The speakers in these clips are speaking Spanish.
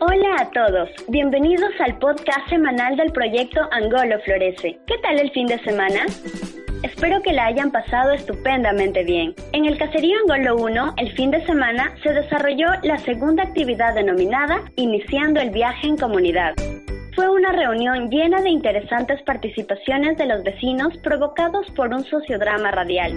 Hola a todos, bienvenidos al podcast semanal del proyecto Angolo Florece. ¿Qué tal el fin de semana? Espero que la hayan pasado estupendamente bien. En el caserío Angolo 1, el fin de semana se desarrolló la segunda actividad denominada Iniciando el viaje en comunidad. Fue una reunión llena de interesantes participaciones de los vecinos provocados por un sociodrama radial.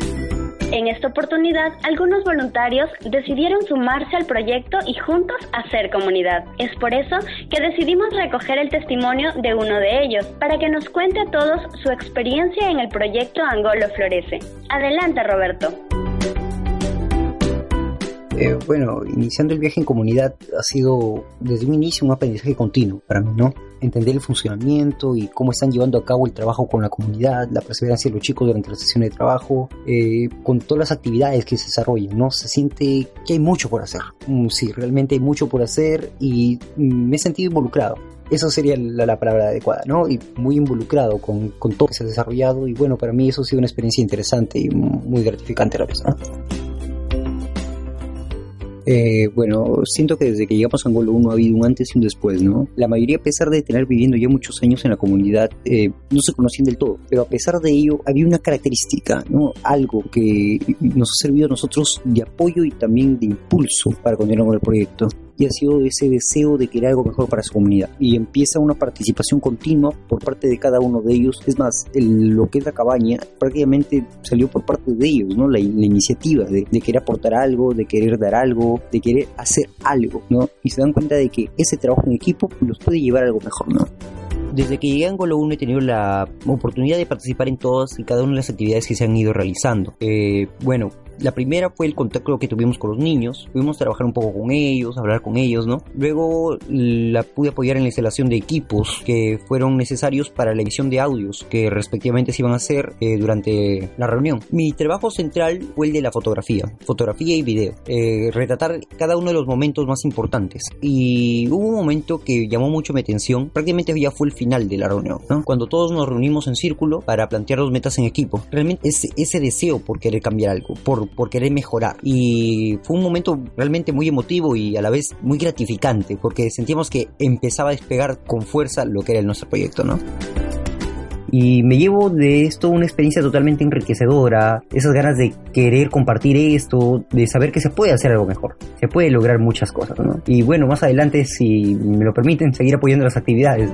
En esta oportunidad, algunos voluntarios decidieron sumarse al proyecto y juntos hacer comunidad. Es por eso que decidimos recoger el testimonio de uno de ellos, para que nos cuente a todos su experiencia en el proyecto Angolo Florece. Adelante, Roberto. Eh, bueno, iniciando el viaje en comunidad ha sido desde un inicio un aprendizaje continuo para mí, ¿no? Entender el funcionamiento y cómo están llevando a cabo el trabajo con la comunidad, la perseverancia de los chicos durante la sesión de trabajo, eh, con todas las actividades que se desarrollan, ¿no? Se siente que hay mucho por hacer. Mm, sí, realmente hay mucho por hacer y mm, me he sentido involucrado. Eso sería la, la, palabra adecuada, ¿no? Y muy involucrado con, con todo lo que se ha desarrollado y bueno, para mí eso ha sido una experiencia interesante y muy gratificante a la ¿no? Eh, bueno, siento que desde que llegamos a Angolo 1 ha habido un antes y un después, ¿no? La mayoría, a pesar de tener viviendo ya muchos años en la comunidad, eh, no se conocían del todo, pero a pesar de ello había una característica, ¿no? Algo que nos ha servido a nosotros de apoyo y también de impulso para continuar con el proyecto y ha sido ese deseo de querer algo mejor para su comunidad. Y empieza una participación continua por parte de cada uno de ellos. Es más, lo que es la cabaña prácticamente salió por parte de ellos, ¿no? La, la iniciativa de, querer aportar algo, de querer dar algo, de querer hacer algo, ¿no? Y se dan cuenta de que ese trabajo en equipo los puede llevar a algo mejor, ¿no? Desde que llegué a Angolo 1 he tenido la oportunidad de participar en todas y cada una de las actividades que se han ido realizando. Eh, bueno, la primera fue el contacto que tuvimos con los niños. Pudimos trabajar un poco con ellos, hablar con ellos, ¿no? Luego la pude apoyar en la instalación de equipos que fueron necesarios para la emisión de audios que respectivamente se iban a hacer eh, durante la reunión. Mi trabajo central fue el de la fotografía, fotografía y video. Eh, retratar cada uno de los momentos más importantes. Y hubo un momento que llamó mucho mi atención. Prácticamente ya fue el final de la reunión, ¿no? Cuando todos nos reunimos en círculo para plantear los metas en equipo. Realmente ese, ese deseo por querer cambiar algo, por querer mejorar. Y fue un momento realmente muy emotivo y a la vez muy gratificante, porque sentíamos que empezaba a despegar con fuerza lo que era nuestro proyecto, ¿no? y me llevo de esto una experiencia totalmente enriquecedora, esas ganas de querer compartir esto, de saber que se puede hacer algo mejor, se puede lograr muchas cosas, ¿no? Y bueno, más adelante, si me lo permiten, seguir apoyando las actividades.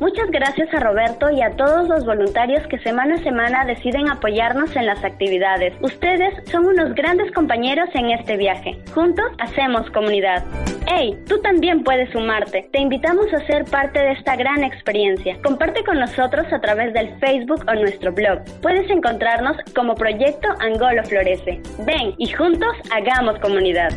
Muchas gracias a Roberto y a todos los voluntarios que semana a semana deciden apoyarnos en las actividades. Ustedes son unos grandes compañeros en este viaje. Juntos hacemos comunidad. ¡Hey! Tú también puedes sumarte. Te invitamos a ser parte de esta gran experiencia. Comparte con nosotros a través del Facebook o nuestro blog. Puedes encontrarnos como Proyecto Angolo Florece. Ven y juntos hagamos comunidad.